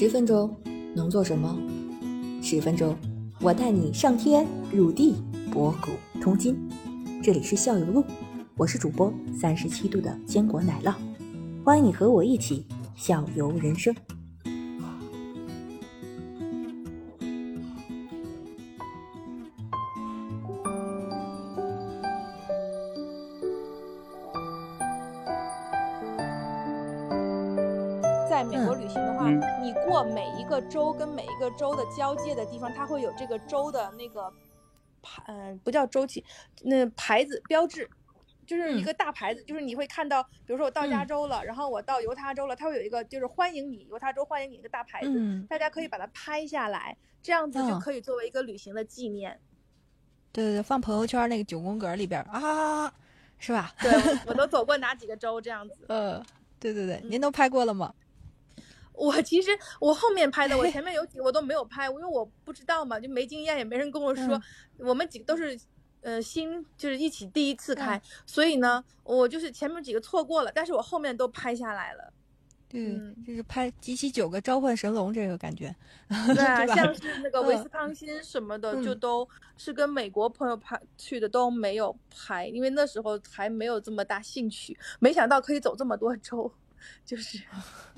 十分钟能做什么？十分钟，我带你上天入地，博古通今。这里是校友录，我是主播三十七度的坚果奶酪，欢迎你和我一起校友人生。在美国旅行的话，你过每一个州跟每一个州的交界的地方，它会有这个州的那个牌，嗯、不叫州旗，那牌子标志，就是一个大牌子，就是你会看到，比如说我到加州了，然后我到犹他州了，它会有一个就是欢迎你，犹他州欢迎你一个大牌子，嗯大家可以把它拍下来，这样子就嗯可以作为一个旅行的纪念。对对对，放朋友圈那个九宫格里边啊，是吧？对，我我都走过 哪几个州这样子。呃，对对对，嗯您都拍过了吗？我其实我后面拍的，我 前面有几个我都没有拍，因为我不知道嘛，就没经验，也没人跟我说。嗯我们几个都是呃新，就是一起第一次开，嗯所以呢，我就是前面几个错过了，但是我后面都拍下来了。对，嗯就是拍集齐九个召唤神龙这个感觉。对啊，像是那个维嗯斯康辛什么的，就嗯都是跟美国朋友拍去的，都没有拍，因为那时候还没有这么大兴趣，没想到可以走这么多州，就是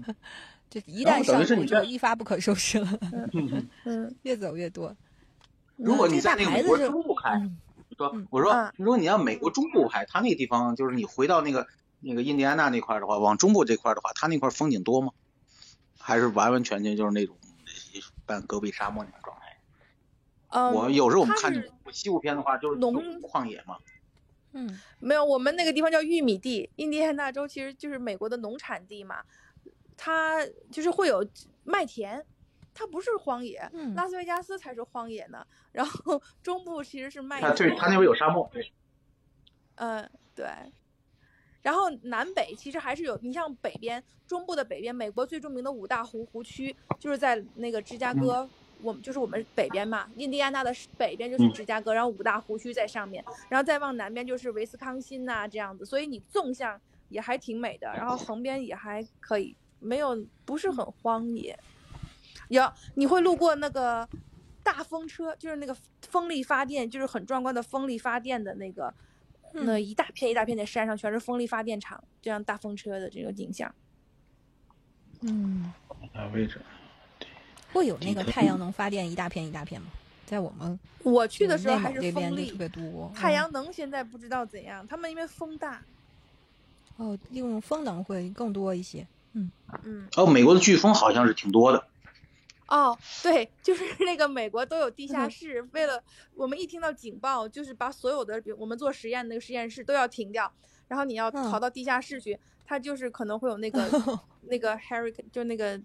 就一旦上路就等于是你在一发不可收拾了，嗯嗯，越走越多。如果你在那个美国中部开，说嗯我说啊如果你要美国中部开，它那个地方就是你回到那个那个印第安纳那块儿的话，往中部这块儿的话，它那块儿风景多吗？还是完完全全就是那种半戈壁沙漠那种状态？嗯，我有时候我们看西部片的话，就是农旷野嘛。嗯没有，我们那个地方叫玉米地，印第安纳州其实就是美国的农产地嘛，它就是会有麦田，它不是荒野，嗯拉斯维加斯才是荒野呢。然后 中部其实是麦它对，它那边有沙漠。对，嗯，对。然后南北其实还是有，你像北边中部的北边，美国最著名的五大湖湖区就是在那个芝加哥，我们就是我们北边嘛，印第安纳的北边就是嗯芝加哥，然后五大湖区在上面，然后再往南边就是维斯康辛呐、这样子，所以你纵向也还挺美的，然后横边也还可以，没有不是很荒野。有你会路过那个大风车，就是那个风力发电，就是很壮观的风力发电的那个，那一大片一大片的山上全是风力发电厂，这样大风车的这个景象。嗯，啊，位置。会有那个太阳能发电一大片一大片吗？在我们我去的时候还是这边就风力特别多。太嗯阳能现在不知道怎样，他们因为风大，哦，利用风能会更多一些。嗯嗯，哦，美国的飓风好像是挺多的。哦，对，就是那个美国都有地下嗯室，为了我们一听到警报，就是把所有的，比如我们做实验那个实验室都要停掉，然后你要逃嗯到地下室去，它就是可能会有那个 那个 hurricane，就那个，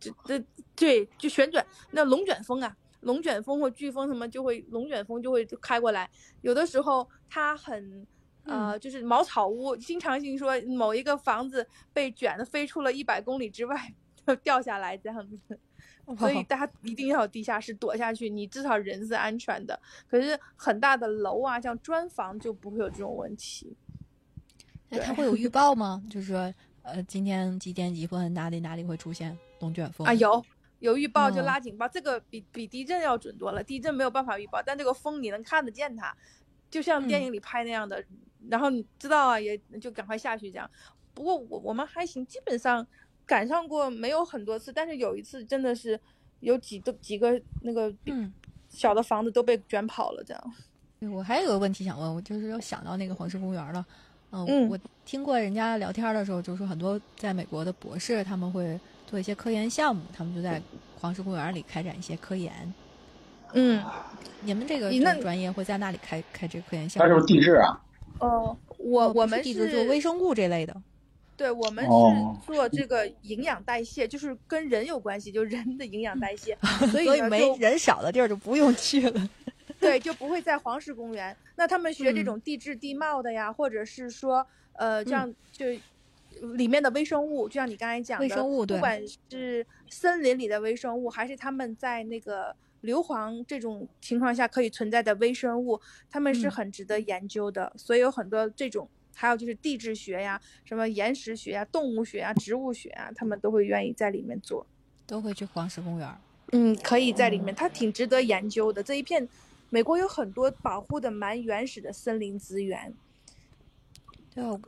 就这对，就旋转那龙卷风啊，龙卷风或飓风什么就会龙卷风就会开过来，有的时候它很。呃，就是茅草屋，经常性说某一个房子被卷的飞出了一百公里之外，就掉下来这样子。所以哦大家一定要有地下室躲下去，你至少人是安全的。可是很大的楼啊，像砖房就不会有这种问题。那它会有预 报吗？就是说，呃，今天几点几分哪里哪里会出现龙卷风啊，有有预报就嗯拉警报，这个比比地震要准多了。地震没有办法预报，但这个风你能看得见它，就像电嗯影里拍那样的。然后你知道啊，也就赶快下去这样。不过我我们还行，基本上赶上过没有很多次，但是有一次真的是有几个几个那个嗯，小的房子都被卷跑了这样。对我还有个问题想问，我就是又想到那个黄石公园了。嗯，嗯我听过人家聊天的时候，就说很多在美国的博士他们会做一些科研项目，他们就在黄石公园里开展一些科研。嗯，你们这个你那这个专业会在那里开开这个科研项目？它是不是地质啊？哦，我我们是地质做微生物这类的。对，我们哦是做这个营养代谢，就是跟人有关系，就人的营养代谢，所以所以没人少的地儿就不用去了。对就不会在黄石公园。那他们学这嗯种地质地貌的呀，或者是说呃这样就里面的微生物，就像你刚才讲的，微生物对不管是森林里的微生物，还是他们在那个硫磺这种情况下可以存在的微生物，他们是嗯很值得研究的。所以有很多这种，还有就是地质学呀、什么岩石学呀、动物学呀、植物学啊，他们都会愿意在里面做。都会去黄石公园儿。嗯，可以在里面，它挺值得研究的。这一片美国有很多保护的蛮原始的森林资源。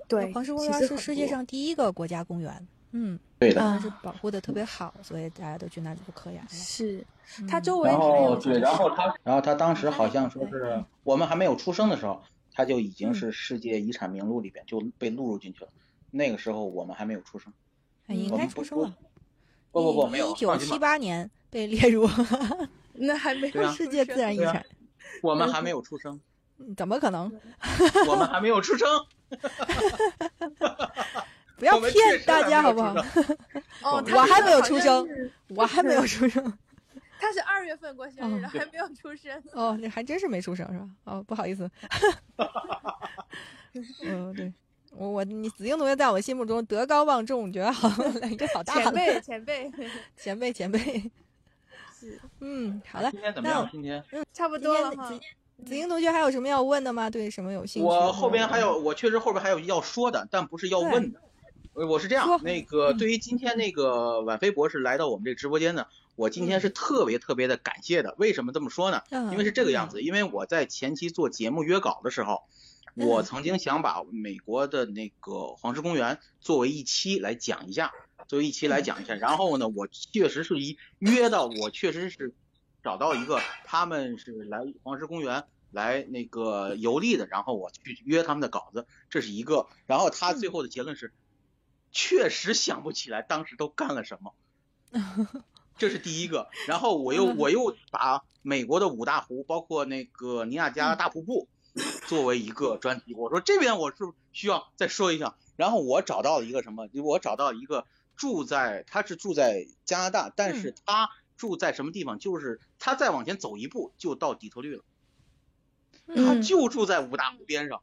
对，黄石公园是世界上第一个国家公园。嗯，对的。是保护的特别好，所以大家都去那里做科研了。是，它嗯周围然后对，然后他，然后他当时好像说是我们还没有出生的时候，他就已经是世界遗产名录里边就被录入进去了。那个时候我们还没有出生。哎应该出生了。不不不，没有一九七八年被列入 那还没有世界自然遗产。我们还没有出生，嗯怎么可能？我们还没有出生。不要骗大家好不好？哦，我还没有出生我还没有出生。他是二月份过生日还没有出生。哦，你还真是没出生是吧？哦，不好意思。嗯，对，我我你子英同学在我心目中德高望重，觉得好一个好大前辈，前辈，前辈前辈。是嗯，好了今，天怎么样？今天差不多了哈。天子子英同学还有什么要问的吗？对什么有兴趣？我后边还有，我确实后边还有要说的，但不是要问的。呃我是这样，那个嗯对于今天那个婉菲博士来到我们这个直播间呢，我今天是特别特别的感谢的。为什么这么说呢？嗯因为是这个样子，因为我在前期做节目约稿的时候，嗯我曾经想把美国的那个黄石公园作为一期来讲一下，作为一期来讲一下。然后呢，我确实是一约到，我确实是找到一个他们是来黄石公园来那个游历的，然后我去约他们的稿子，这是一个。然后他最后的结论是，确实想不起来当时都干了什么。这是第一个，然后我又我又把美国的五大湖，包括那个尼亚加拉大瀑布，作为一个专题。我说这边我是需要再说一下。然后我找到了一个什么？我找到一个住在他是住在加拿大，但是他住在什么地方？就是他再往前走一步就到底特律了，他嗯就住在五大湖边上。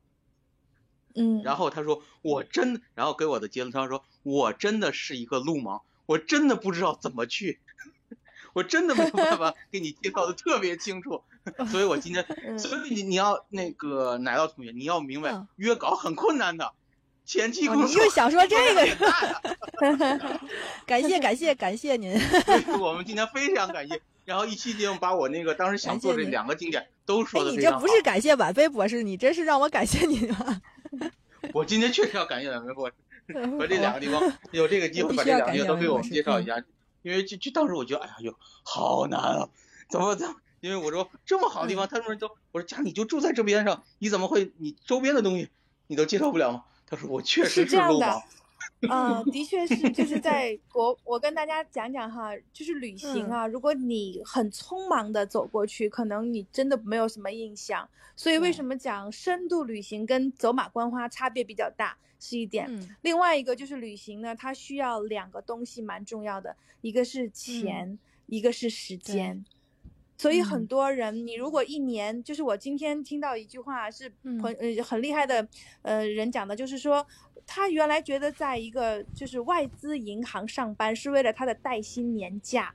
嗯，然后他说我真，然后给我的结论他说我真的是一个路盲，我真的不知道怎么去，我真的没有办法 给你介绍的特别清楚，所以我今天，嗯所以你你要那个奶酪同学，你要明白嗯约稿很困难的，前期哦工作你又想说这个？感谢感谢感谢您。我们今天非常感谢，然后一期节目把我那个当时想做这两个景点都哎说，的非常好你这不。是感谢婉菲博士，你这是让我感谢你吗？我今天确实要感谢两位博士。把这两个地方有这个机会把这两个地方都给我们介绍一下，因为就就当时我觉得，哎呀哟，好难啊，怎么怎么？因为我说这么好的地嗯方，他们都我说家你就住在这边上，你怎么会你周边的东西你都介绍不了吗？他说我确实是这样的路盲，嗯，的确是，就是在 国，我跟大家讲讲哈，就是旅行啊，如果你很匆忙的走过去，可能你真的没有什么印象。所以为什么讲深度旅行跟走马观花差别比较大是一点。嗯另外一个就是旅行呢，它需要两个东西蛮重要的，一个是钱，一个是时间。所以很嗯多人，你如果一年，就是我今天听到一句话是嗯朋呃很厉害的呃人讲的，就是说他原来觉得在一个就是外资银行上班是为了他的带薪年假，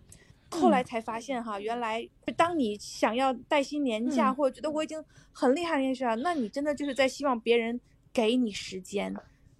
后来嗯才发现哈，原来当你想要带薪年假，嗯或者觉得我已经很厉害这件事啊，那你真的就是在希望别人给你时间。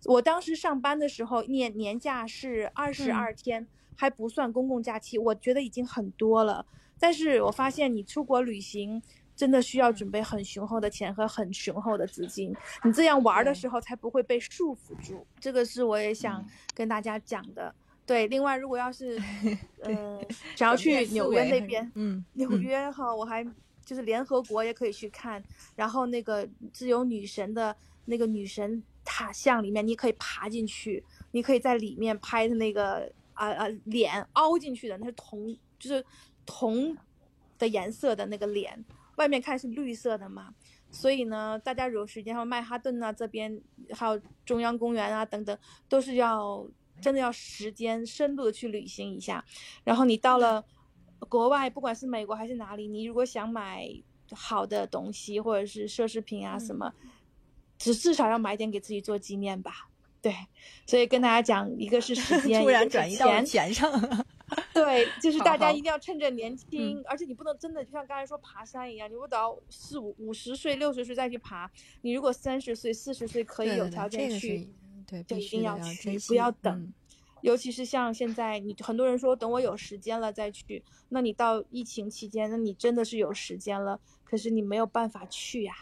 我当时上班的时候，年年假是二十二天，还不算公共假期，我觉得已经很多了。但是我发现你出国旅行真的需要准备很雄厚的钱和很雄厚的资金，你这样玩的时候才不会被束缚住。这个是我也想嗯。跟大家讲的。对，另外如果要是 对呃想要去纽约那边，嗯，纽嗯。约哈，我还就是联合国也可以去看，然后那个自由女神的那个女神塔像里面，你可以爬进去，你可以在里面拍的那个啊啊、脸凹进去的，那是铜，就是铜的颜色的那个脸，外面看是绿色的嘛。所以呢，大家有时间，还有曼哈顿啊这边，还有中央公园啊等等，都是要真的要时间深度的去旅行一下。然后你到了国外，不管是美国还是哪里，你如果想买好的东西或者是奢侈品啊什么，至至少要买点给自己做纪念吧。对，所以跟大家讲，一个是时间，突然转移到钱上。对，就是大家一定要趁着年轻，而且你不能真的就像刚才说爬山一样，你不到四五五十岁、六十岁再去爬，你如果三十岁、四十岁可以有对对对条件这个是去，对，就一必须的定要去不要等嗯。尤其是像现在，你很多人说等我有时间了再去，那你到疫情期间，那你真的是有时间了，可是你没有办法去呀，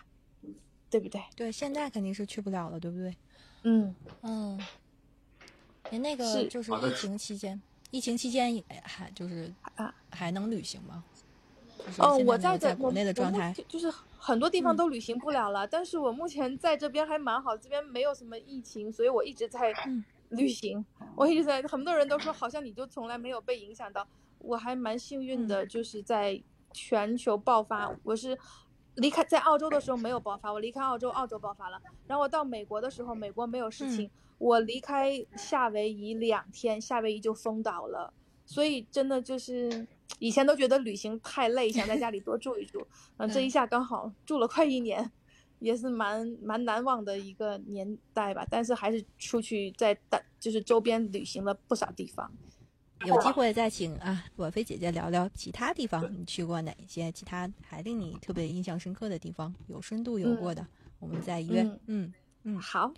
对不对？对，现在肯定是去不了了，对不对？嗯。嗯，您那个是。就是疫情期间，疫情期间也还就是啊，还能旅行吗？哦，我在，在国内的状态，就是很多地方嗯。都旅行不了了，但是我目前在这边还蛮好，这边没有什么疫情，所以我一直在嗯。旅行，我一直在，很多人都说好像你就从来没有被影响到，我还蛮幸运嗯。的，就是在全球爆发，我是。离开在澳洲的时候没有 爆发，我离开澳洲，澳洲爆发了。然后我到美国的时候，美国没有事情。我离开夏威夷两天，夏威夷就封岛了。所以真的就是以前都觉得旅行太累，想在家里多住一住。嗯，这一下刚好住了快一年，也是蛮蛮难忘的一个年代吧。但是还是出去在大就是周边旅行了不少地方。有机会再请啊婉菲姐姐聊聊其他地方，你去过哪些其他还令你特别印象深刻的地方，有深度有过的，我们再约。嗯嗯嗯，好，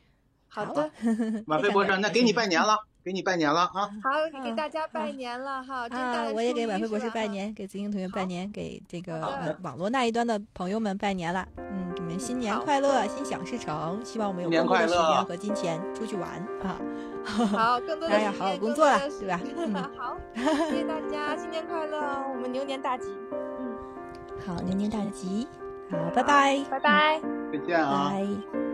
好好的，婉菲博士，那给你拜 年了，给你拜年了啊！好，给大家拜年了哈！真啊，的我也给晚晚飞博士拜。年，给紫英同学拜年，给这个呃网络那一端的朋友们拜年了。嗯，你们新年快乐，心想事成，希望我们有更多的时间和金钱出去玩啊。好，更多的当然要时间好好工作了对吧嗯 好，谢谢大家，新年快乐哦！我们牛年大吉，嗯，好，牛年大吉，好，拜拜，拜拜。再见啊！拜。